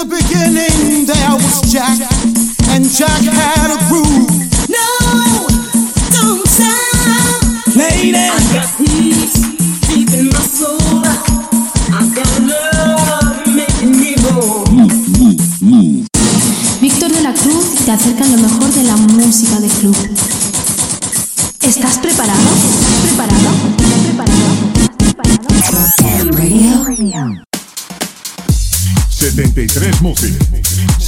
In the beginning there was Jack, and Jack had a groove. No, don't stop. Lady, I got peace deep in my soul. I got love making me whole. Víctor de la Cruz te acerca lo mejor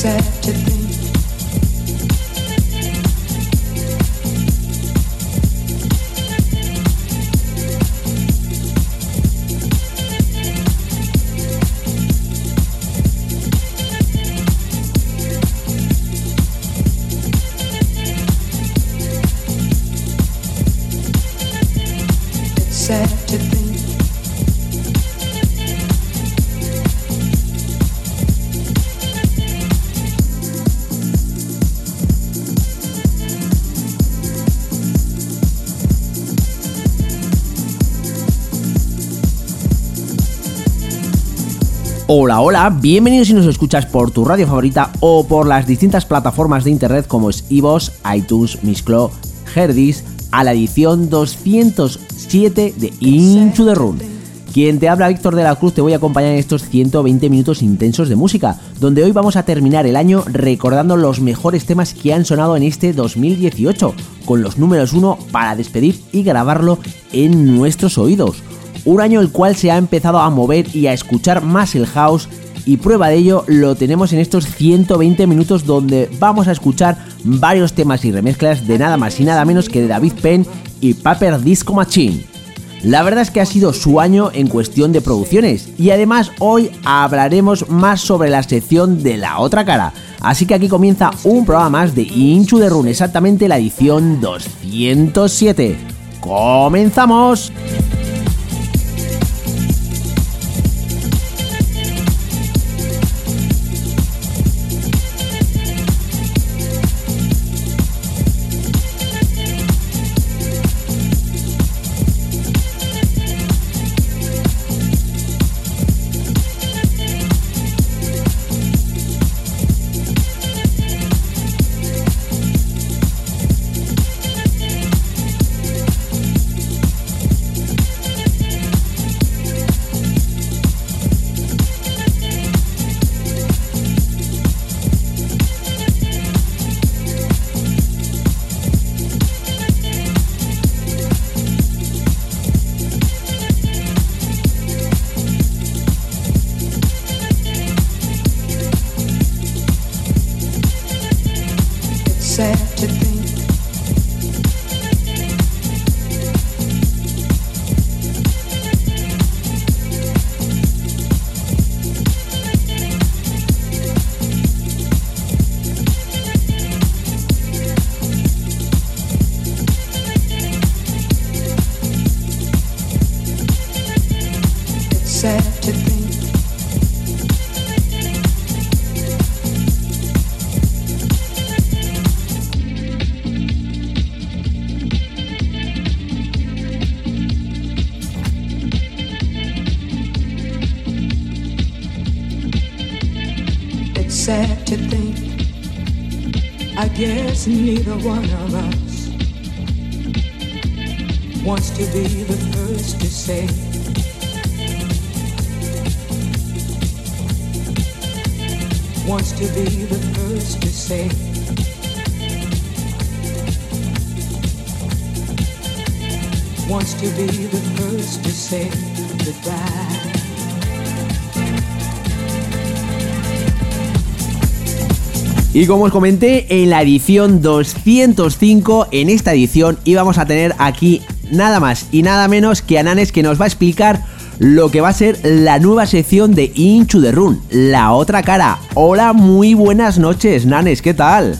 Sad to think Hola, hola, bienvenidos si nos escuchas por tu radio favorita o por las distintas plataformas de internet como es iVoox, iTunes, Mixclo, Herdis, a la edición 207 de Into the Room. Quien te habla Víctor de la Cruz te voy a acompañar en estos 120 minutos intensos de música, donde hoy vamos a terminar el año recordando los mejores temas que han sonado en este 2018, con los números 1 para despedir y grabarlo en nuestros oídos. Un año el cual se ha empezado a mover y a escuchar más el house y prueba de ello lo tenemos en estos 120 minutos donde vamos a escuchar varios temas y remezclas de nada más y nada menos que de David Penn y Paper Disco Machine. La verdad es que ha sido su año en cuestión de producciones y además hoy hablaremos más sobre la sección de la otra cara. Así que aquí comienza un programa más de Inchu de Run, exactamente la edición 207. ¡Comenzamos! marijuana. Y como os comenté en la edición 205, en esta edición íbamos a tener aquí nada más y nada menos que a Nanes que nos va a explicar lo que va a ser la nueva sección de Inchu de Run, la otra cara. Hola, muy buenas noches, Nanes, ¿qué tal?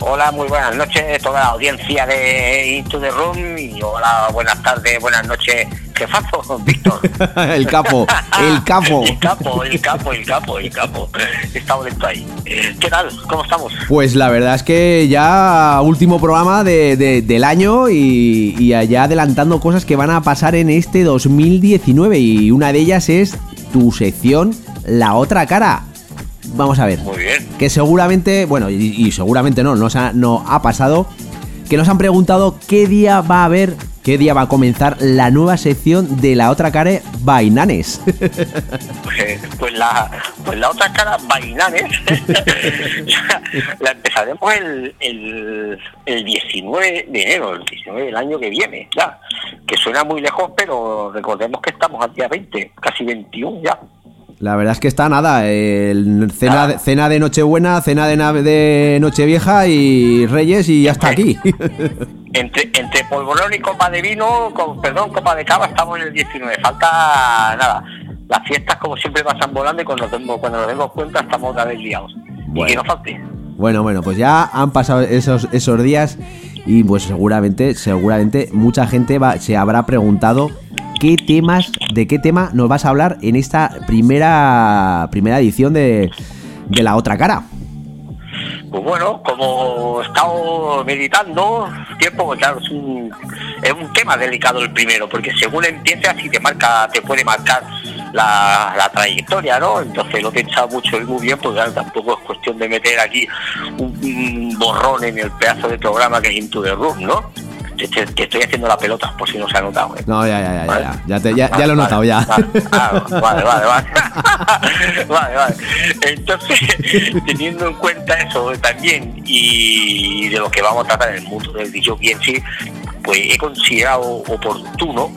Hola, muy buenas noches toda la audiencia de Into the Room y hola, buenas tardes, buenas noches, jefazo, Víctor. el capo, el capo. el capo, el capo, el capo, el capo. Estamos dentro ahí. ¿Qué tal? ¿Cómo estamos? Pues la verdad es que ya último programa del año y, y allá adelantando cosas que van a pasar en este 2019 y una de ellas es tu sección La Otra Cara. Vamos a ver. Muy bien. Que seguramente, bueno, y, seguramente no, nos ha, no ha pasado, que nos han preguntado qué día va a haber, qué día va a comenzar la nueva sección de la otra cara Bainanes. Pues, pues, la, pues la otra cara Bainanes la, empezaremos el, el, el 19 de enero, el 19 del año que viene, ya. Que suena muy lejos, pero recordemos que estamos al día 20, casi 21 ya. La verdad es que está nada. El cena, cena de Nochebuena, cena de, de Nochevieja y Reyes y ya está aquí. entre, entre polvorón y copa de vino, con, perdón, copa de cava, estamos en el 19. Falta nada. Las fiestas, como siempre, pasan volando y cuando, tengo, cuando nos demos cuenta estamos otra vez liados. Y que no falte. Bueno, bueno, pues ya han pasado esos, esos días y pues seguramente, seguramente mucha gente va, se habrá preguntado qué temas, de qué tema nos vas a hablar en esta primera, primera edición de, de La Otra Cara. Pues bueno, como he estado meditando tiempo, pues claro, es un, es un tema delicado el primero, porque según empieza así te marca, te puede marcar la, trayectoria, ¿no? Entonces lo he pensado mucho y muy bien, pues claro, tampoco es cuestión de meter aquí un, borrón en el pedazo de programa que es Into the Room, ¿no? Te, estoy haciendo la pelota, por si no se ha notado. ¿eh? No, ya, ya, ya, ya, ya, te, ya, ya, lo he notado, ya. Vale, vale, vale, vale. vale, vale. Entonces, teniendo en cuenta eso también y de lo que vamos a tratar en el mundo del DJ en sí, pues he considerado oportuno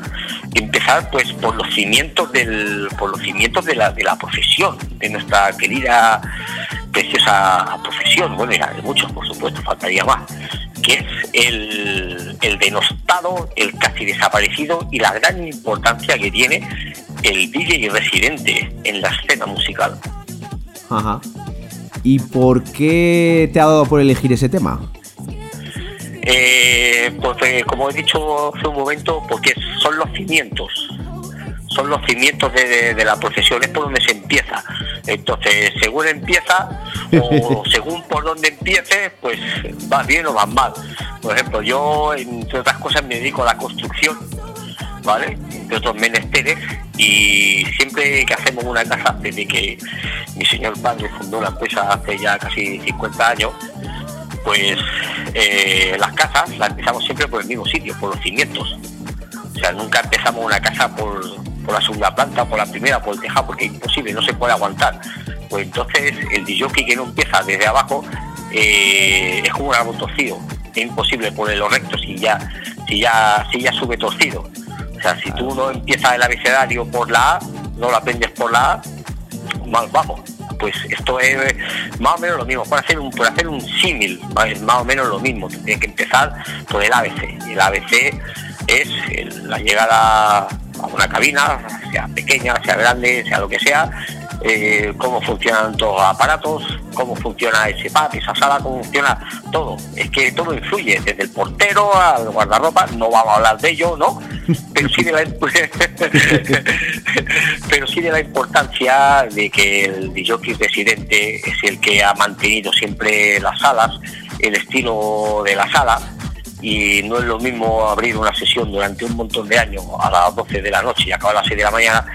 empezar pues por los cimientos del por los cimientos de la, de la profesión de nuestra querida preciosa profesión bueno y de muchos por supuesto faltaría más que es el, el denostado el casi desaparecido y la gran importancia que tiene el DJ residente en la escena musical Ajá. ¿Y por qué te ha dado por elegir ese tema? Eh, pues eh, como he dicho hace un momento, porque son los cimientos, son los cimientos de, de- de la profesión, es por donde se empieza. Entonces, según empieza, o según por donde empieces, pues vas bien o vas mal. Por ejemplo, yo, entre otras cosas, me dedico a la construcción, ¿vale? De otros menesteres, y siempre que hacemos una casa, desde que mi señor padre fundó la empresa hace ya casi 50 años, pues eh, las casas las empezamos siempre por el mismo sitio, por los cimientos. O sea, nunca empezamos una casa por, por la segunda planta, por la primera, por el tejado, porque es imposible, no se puede aguantar. Pues entonces el DJ que no empieza desde abajo eh, es como un árbol torcido. Es imposible ponerlo recto si ya, si ya, si ya sube torcido. O sea, si tú no empiezas el abecedario por la A, no lo aprendes por la A, mal vamos. Pues esto es más o menos lo mismo. Por hacer un, por hacer un símil, es más o menos lo mismo. Tienes que empezar por el ABC. El ABC es el- la llegada a una cabina, sea pequeña, sea grande, sea lo que sea, eh, cómo funcionan todos los aparatos, cómo funciona ese pub, esa sala, cómo funciona todo. Es que todo influye, desde el portero al guardarropa, no vamos a hablar de ello, ¿no? Pero sí de la, pero sí de la importancia de que el DJ residente es el que ha mantenido siempre las salas, el estilo de la sala, y no es lo mismo abrir una sesión durante un montón de años a las 12 de la noche y acabar a las 6 de la mañana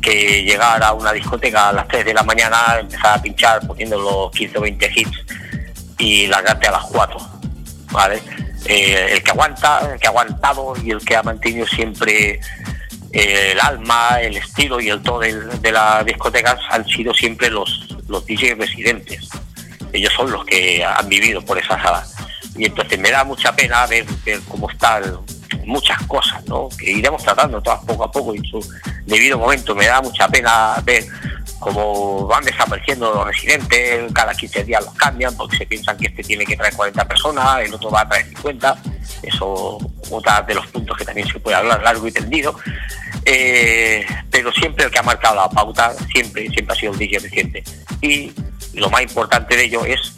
que llegar a una discoteca a las 3 de la mañana, empezar a pinchar poniendo los 15 o 20 hits y largarte a las 4, ¿vale? Eh, el que aguanta, el que ha aguantado y el que ha mantenido siempre eh, el alma, el estilo y el todo del- de, las discotecas han sido siempre los, los DJs residentes. Ellos son los que han vivido por esa sala. Y entonces me da mucha pena ver, ver cómo están muchas cosas, ¿no? Que iremos tratando todas poco a poco y en su debido momento. Me da mucha pena ver cómo van desapareciendo los residentes, cada 15 días los cambian porque se piensan que este tiene que traer 40 personas, el otro va a traer 50. Eso, otra de los puntos que también se puede hablar largo y tendido. Eh, pero siempre el que ha marcado la pauta, siempre, siempre ha sido el DJ reciente. Y lo más importante de ello es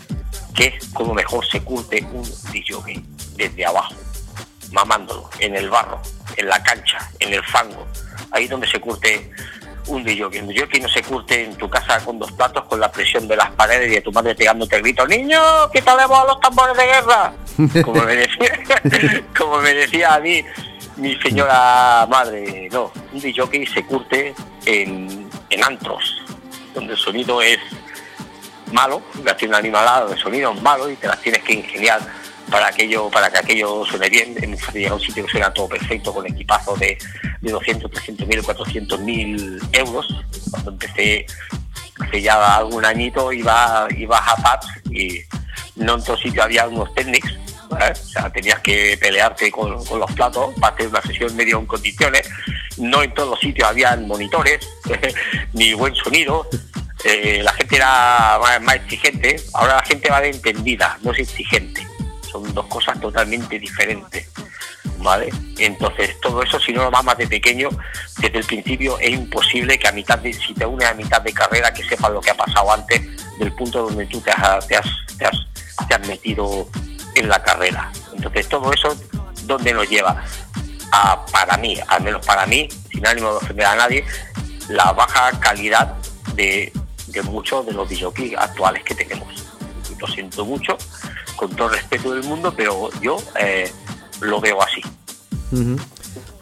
que como mejor se curte un DJ desde abajo, mamándolo, en el barro, en la cancha, en el fango, ahí donde se curte un DJ. Un DJ no se curte en tu casa con dos platos, con la presión de las paredes y de tu madre pegándote el grito, niño, quítale a los tambores de guerra. Como me decía, como me decía a mí mi señora madre, no, un DJ se curte en, en antros, donde el sonido es malo, la tiene animalada de sonido malo y te las tienes que ingeniar para aquello, para que aquello suene bien. Llegar a un sitio que suena todo perfecto con equipazo de, de 200, 300 mil, 400 mil euros. Cuando empecé hace ya algún añito iba, iba a pubs y no en todo sitio había unos técnicos. O sea, tenías que pelearte con, con los platos para hacer una sesión medio en condiciones. No en todos los sitios habían monitores, ni buen sonido. Eh, la gente era más exigente, ahora la gente va de entendida, no es exigente. Son dos cosas totalmente diferentes. ¿Vale? Entonces, todo eso, si no lo mamas de pequeño, desde el principio es imposible que a mitad de, si te unes a mitad de carrera, que sepas lo que ha pasado antes del punto donde tú te has, te has, te has, metido en la carrera. Entonces, todo eso, ¿dónde nos lleva? A, para mí, al menos para mí, sin ánimo de ofender a nadie, la baja calidad de, de muchos de los DJs actuales que tenemos. Lo siento mucho, con todo el respeto del mundo, pero yo eh, lo veo así.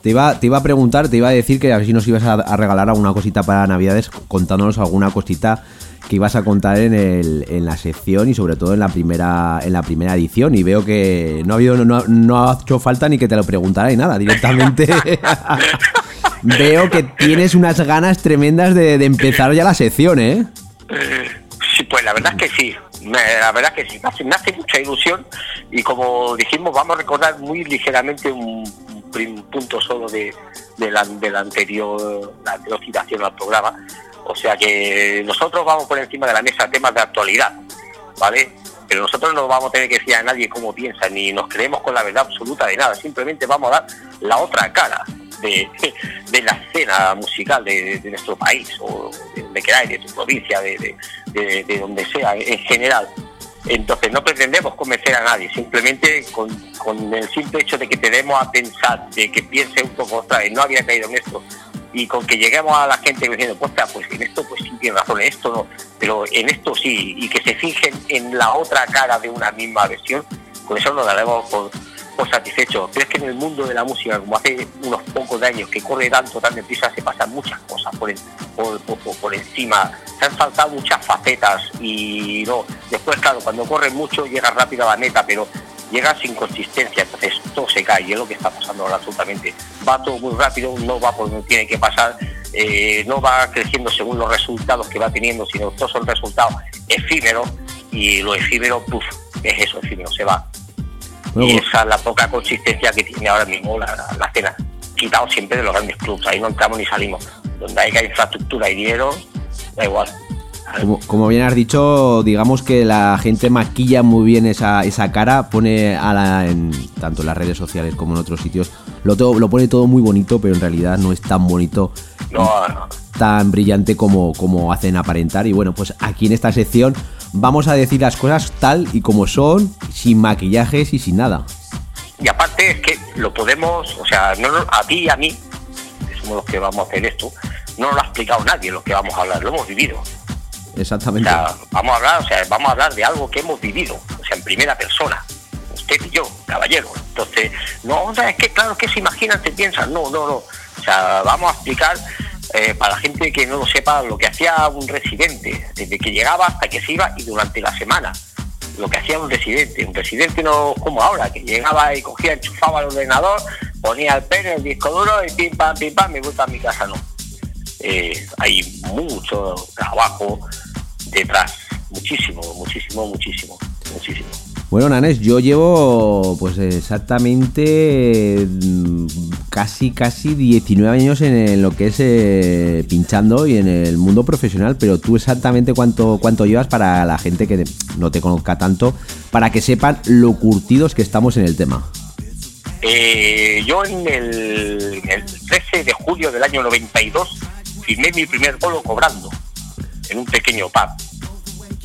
Te iba, te iba a preguntar, te iba a decir que a ver si nos ibas a, a regalar alguna cosita para Navidades, contándonos alguna cosita que ibas a contar en, el, en la sección y sobre todo en la primera en la primera edición. Y veo que no ha habido no, no ha hecho falta ni que te lo preguntara ni nada directamente. Veo que tienes unas ganas tremendas de, de empezar ya la sección eh Sí, pues la verdad es que sí, la verdad que sí, me hace, mucha ilusión y como dijimos, vamos a recordar muy ligeramente un, punto solo de, de la, de la anterior, la anterior citación al programa. O sea que nosotros vamos por encima de la mesa temas de actualidad, ¿vale? Pero nosotros no vamos a tener que decir a nadie cómo piensa, ni nos creemos con la verdad absoluta de nada, simplemente vamos a dar la otra cara de, de la escena musical de, nuestro país, o de queráis, de tu provincia, de, de- de- de donde sea, en general. Entonces no pretendemos convencer a nadie, simplemente con, con el simple hecho de que te demos a pensar, de que piense un poco otra vez, no había caído en esto, y con que lleguemos a la gente diciendo, pues en esto pues sí tiene razón, en esto no, pero en esto sí, y que se fijen en la otra cara de una misma versión, con eso nos daremos por, por satisfechos. Pero es que en el mundo de la música, como hace unos pocos años, que corre tanto, tan deprisa, se pasan muchas cosas por, en- por, por, por- encima, se han saltado muchas facetas y no, después claro, cuando corre mucho llega rápido a la meta, pero llega sin consistencia, entonces todo se cae y es lo que está pasando ahora absolutamente. Va todo muy rápido, no va por donde tiene que pasar, eh, no va creciendo según los resultados que va teniendo, sino todos son resultados efímeros y lo efímero, puf, es eso, efímero, se va. Y esa es la poca consistencia que tiene ahora mismo la, la, la escena. Quitado siempre de los grandes clubs, ahí no entramos ni salimos. Donde haya infraestructura y dinero, da igual. Como, como bien has dicho, digamos que la gente maquilla muy bien esa, esa cara, pone a la, en, tanto en las redes sociales como en otros sitios, lo, todo- lo pone todo muy bonito, pero en realidad no es tan bonito, No, no. tan brillante como, como hacen aparentar. Y bueno, pues aquí en esta sección vamos a decir las cosas tal y como son, sin maquillajes y sin nada. Y aparte es que lo podemos, o sea, no, a ti y a mí, que somos los que vamos a hacer esto, no nos lo ha explicado nadie lo que vamos a hablar, lo hemos vivido. O Exactamente. sea, vamos a hablar, o sea, vamos a hablar de algo que hemos vivido, o sea, en primera persona. Usted y yo, caballero. Entonces, no, o sea, es que claro que se imaginan, se piensan, no, no, no. O sea, vamos a explicar eh, para la gente que no lo sepa lo que hacía un residente, desde que llegaba hasta que se iba y durante la semana. Lo que hacía un residente. Un residente no como ahora, que llegaba y cogía, enchufaba el ordenador, ponía el pen, el disco duro y pim pam, pim pam, me gusta a mi casa, no eh, hay mucho trabajo detrás, muchísimo, muchísimo, muchísimo, muchísimo. Bueno, Nanes, yo llevo pues exactamente mm, casi casi 19 años en, lo que es eh, pinchando y en el mundo profesional, pero tú exactamente cuánto cuánto llevas para la gente que no te conozca tanto, para que sepan lo curtidos que estamos en el tema. Eh, yo en el, el 13 de julio del año 92 firmé mi primer bolo cobrando en un pequeño pub.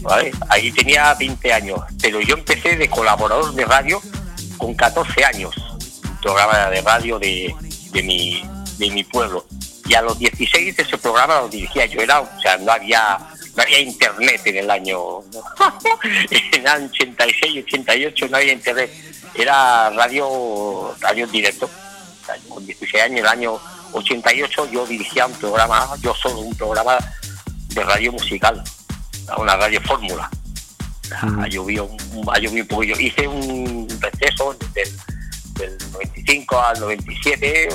¿Vale? Ahí tenía 20 años, pero yo empecé de colaborador de radio con 14 años, programa de radio de, de, mi, de mi pueblo. Y a los 16 ese programa lo dirigía yo, era, o sea, no había, no había internet en el año, en el año 86, 88 no había internet, era radio, radio directo. Con 16 años, en el año 88 yo dirigía un programa, yo solo un programa de radio musical, una radio fórmula. Ha llovido, ha llovido un poquillo. Hice un receso del, del 95 al 97,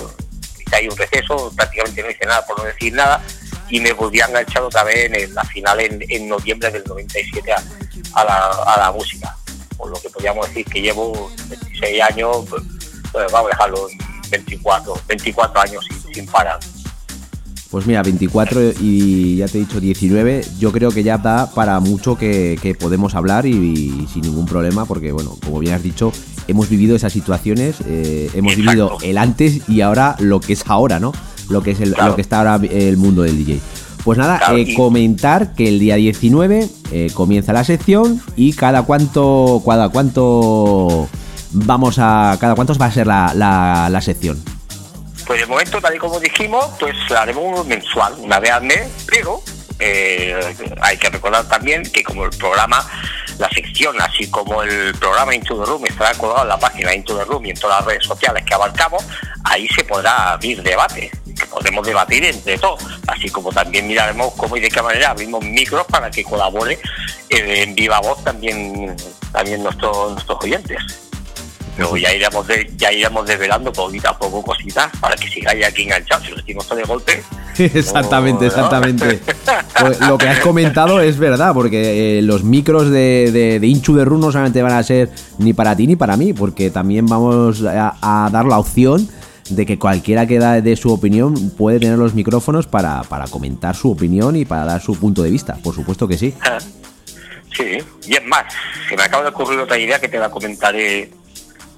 hice ahí un receso, prácticamente no hice nada por no decir nada, y me volví a enganchar otra vez en la final en, en noviembre del 97 a, a la, a la música. Por lo que podríamos decir que llevo 26 años, pues, pues vamos a dejarlo en 24, 24 años sin, sin parar. Pues mira, 24 y ya te he dicho 19, yo creo que ya da para mucho que, que podemos hablar y, y sin ningún problema, porque bueno, como bien has dicho, hemos vivido esas situaciones, eh, hemos Exacto. vivido el antes y ahora lo que es ahora, ¿no? Lo que es el, Claro. lo que está ahora el mundo del DJ. Pues nada, Claro, eh, y- comentar que el día 19 eh, comienza la sección y cada cuánto, cada cuánto vamos a, cada cuántos va a ser la, la, la sección. Pues de momento, tal y como dijimos, pues haremos mensual, una vez al mes, pero eh, hay que recordar también que como el programa, la sección, así como el programa Into the Room estará colgado en la página Into the Room y en todas las redes sociales que abarcamos, ahí se podrá abrir debate, que podremos debatir entre todos, así como también miraremos cómo y de qué manera abrimos micros para que colabore eh, en viva voz también, también nuestros, nuestros oyentes. Pero ya iremos de, ya iremos desvelando poquito a poco cositas para que sigáis aquí enganchados. Si lo decimos todo de golpe. Exactamente, no, exactamente. Pues lo que has comentado es verdad, porque eh, los micros de, de, de Inchu de Run no solamente van a ser ni para ti ni para mí, porque también vamos a, a dar la opción de que cualquiera que da de su opinión puede tener los micrófonos para, para comentar su opinión y para dar su punto de vista, por supuesto que sí. Sí, y es más, se me acaba de ocurrir otra idea que te la comentaré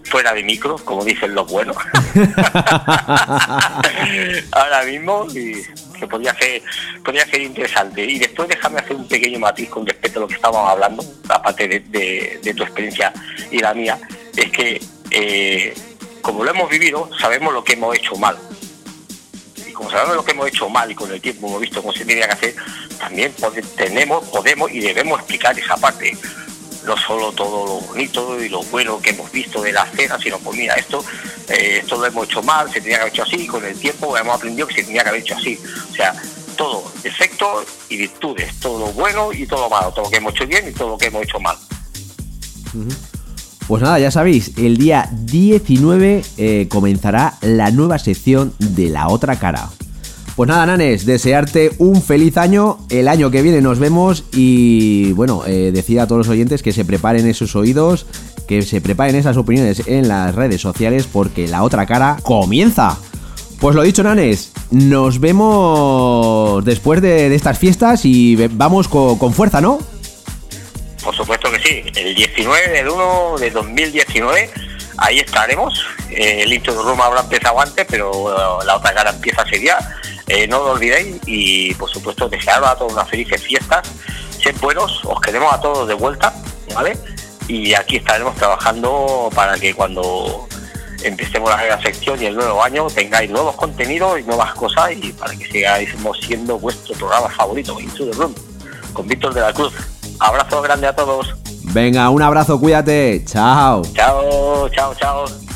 fuera de micro, como dicen los buenos. Ahora mismo, y que podría ser, podría ser interesante. Y después déjame hacer un pequeño matiz con respecto a lo que estábamos hablando, aparte de, de- de tu experiencia y la mía, es que eh, como lo hemos vivido, sabemos lo que hemos hecho mal. Y como sabemos lo que hemos hecho mal y con el tiempo hemos visto cómo se tenía que hacer, también tenemos, podemos y debemos explicar esa parte. No solo todo lo bonito y lo bueno que hemos visto de la escena, sino pues mira, esto, eh, esto lo hemos hecho mal, se tenía que haber hecho así, y con el tiempo hemos aprendido que se tenía que haber hecho así. O sea, todo, defectos y virtudes, todo lo bueno y todo lo malo, todo lo que hemos hecho bien y todo lo que hemos hecho mal. Pues nada, ya sabéis, el día 19 eh, comenzará la nueva sección de la otra cara. Pues nada, Nanes, desearte un feliz año. El año que viene nos vemos y bueno, eh, decir a todos los oyentes que se preparen esos oídos, que se preparen esas opiniones en las redes sociales porque la otra cara comienza. Pues lo dicho, Nanes, nos vemos después de, de estas fiestas y vamos co- con fuerza, ¿no? Por supuesto que sí, el 19 del 1 de 2019, ahí estaremos. Eh, el intro de Roma habrá empezado antes, pero eh, la otra cara empieza ese día. Eh, no lo olvidéis y, por supuesto, desearos a todos unas felices fiestas. Sed buenos, os queremos a todos de vuelta, ¿vale? Y aquí estaremos trabajando para que cuando empecemos la nueva sección y el nuevo año tengáis nuevos contenidos y nuevas cosas y para que sigáis siendo vuestro programa favorito, Into the Room, con Víctor de la Cruz. Abrazo grande a todos. Venga, un abrazo, cuídate, chao. Chao, chao, chao.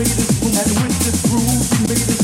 made it through, we made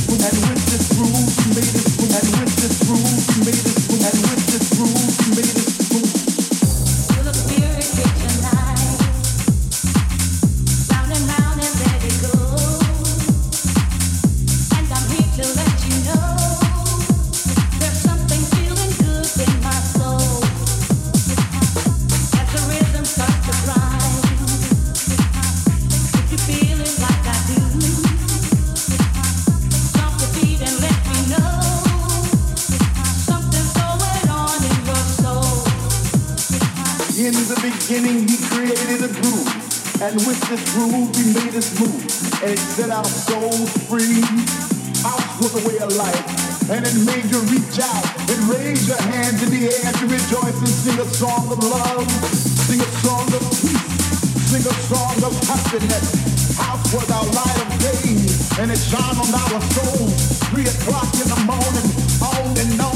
And with this groove, he made us move. And it set our souls free. Out was the way of life. And it made you reach out and raise your hands in the air to rejoice and sing a song of love. Sing a song of peace. Sing a song of happiness. House was our light of day. And it shone on our souls. Three o'clock in the morning. On and on.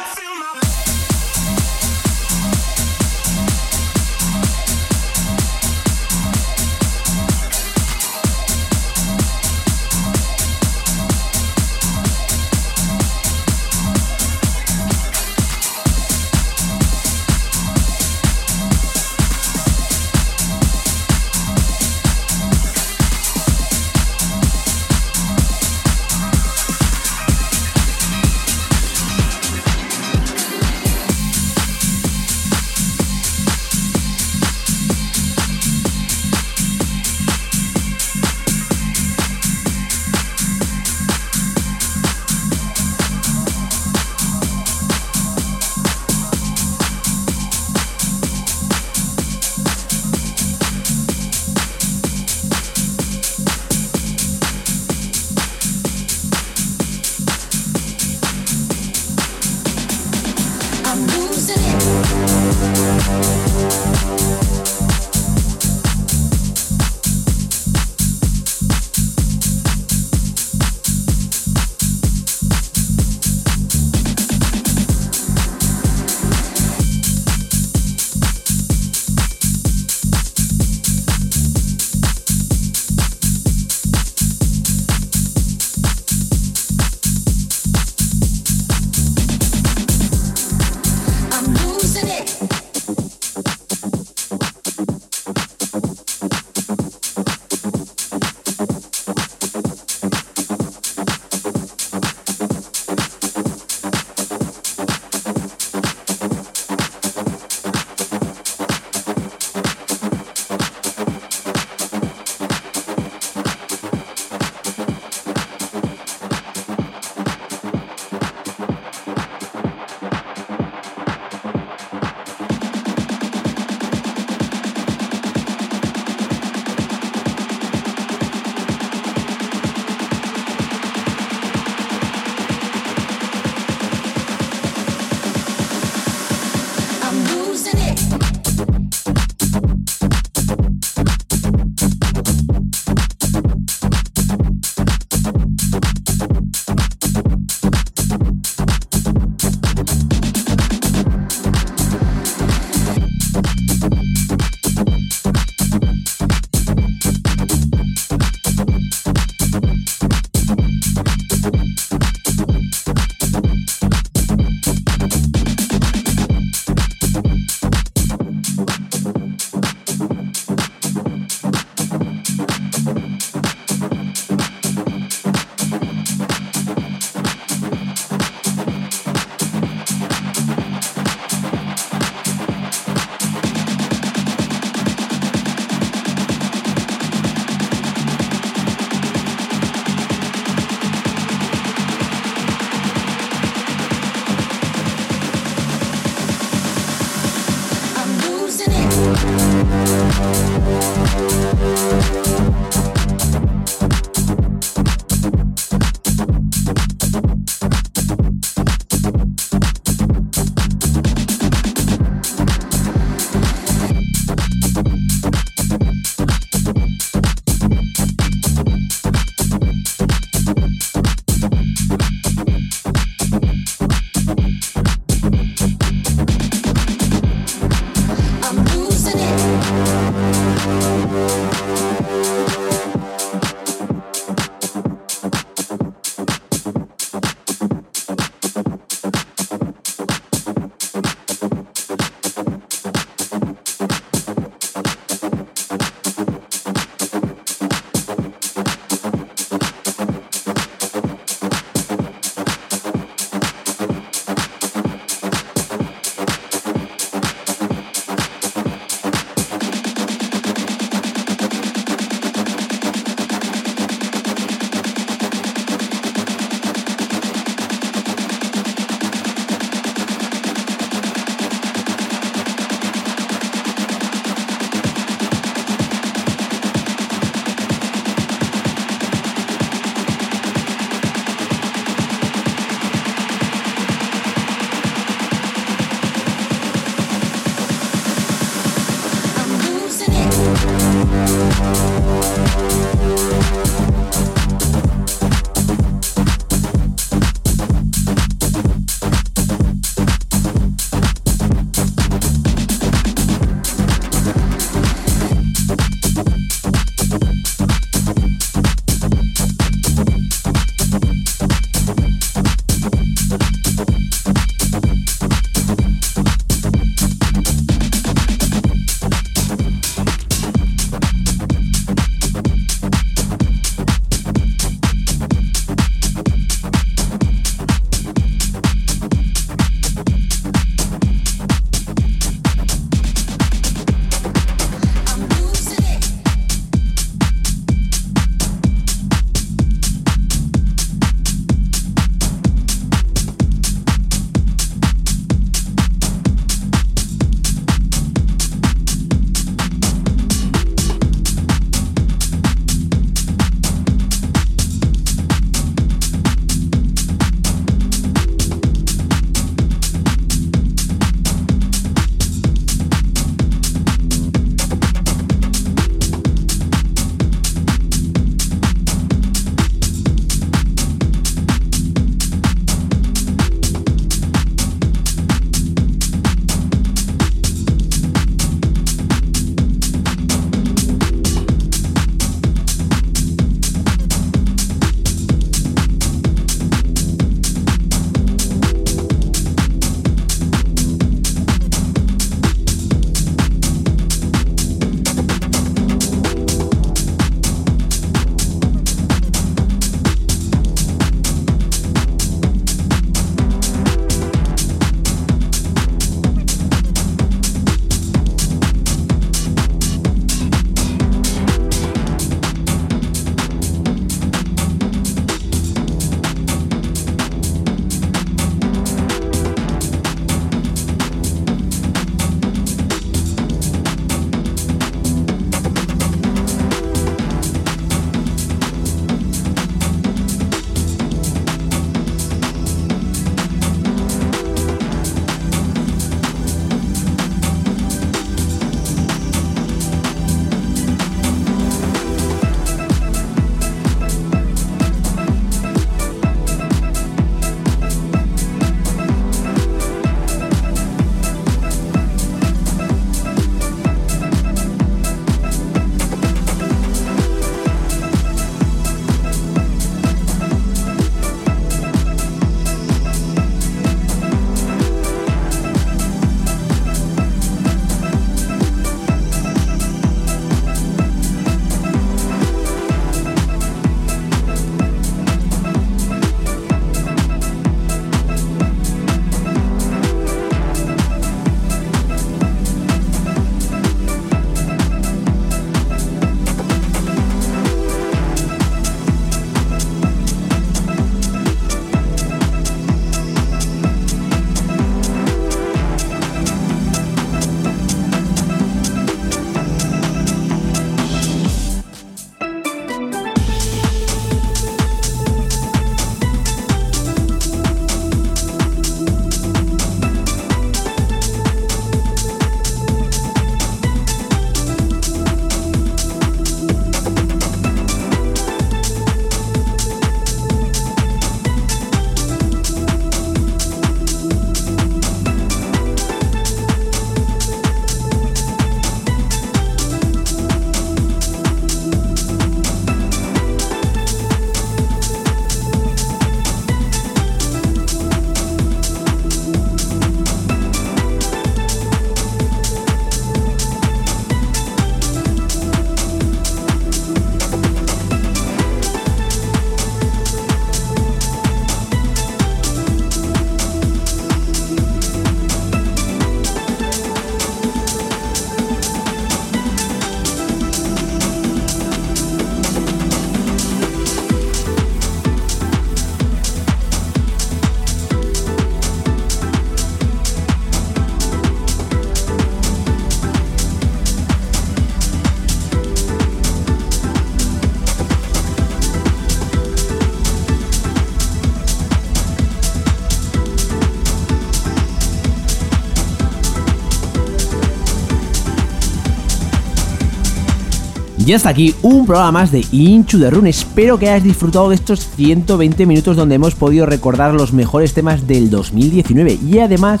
Y hasta aquí un programa más de Inchu de Run. Espero que hayas disfrutado de estos 120 minutos donde hemos podido recordar los mejores temas del 2019 y además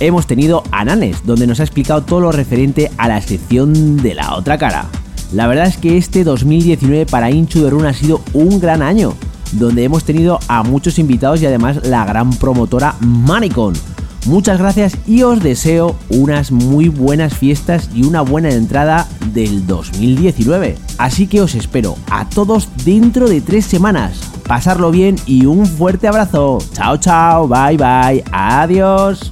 hemos tenido a donde nos ha explicado todo lo referente a la sección de la otra cara. La verdad es que este 2019 para Inchu de Run ha sido un gran año, donde hemos tenido a muchos invitados y además la gran promotora Manicon. Muchas gracias y os deseo unas muy buenas fiestas y una buena entrada del 2019. Así que os espero a todos dentro de tres semanas. Pasarlo bien y un fuerte abrazo. Chao, chao, bye, bye, adiós.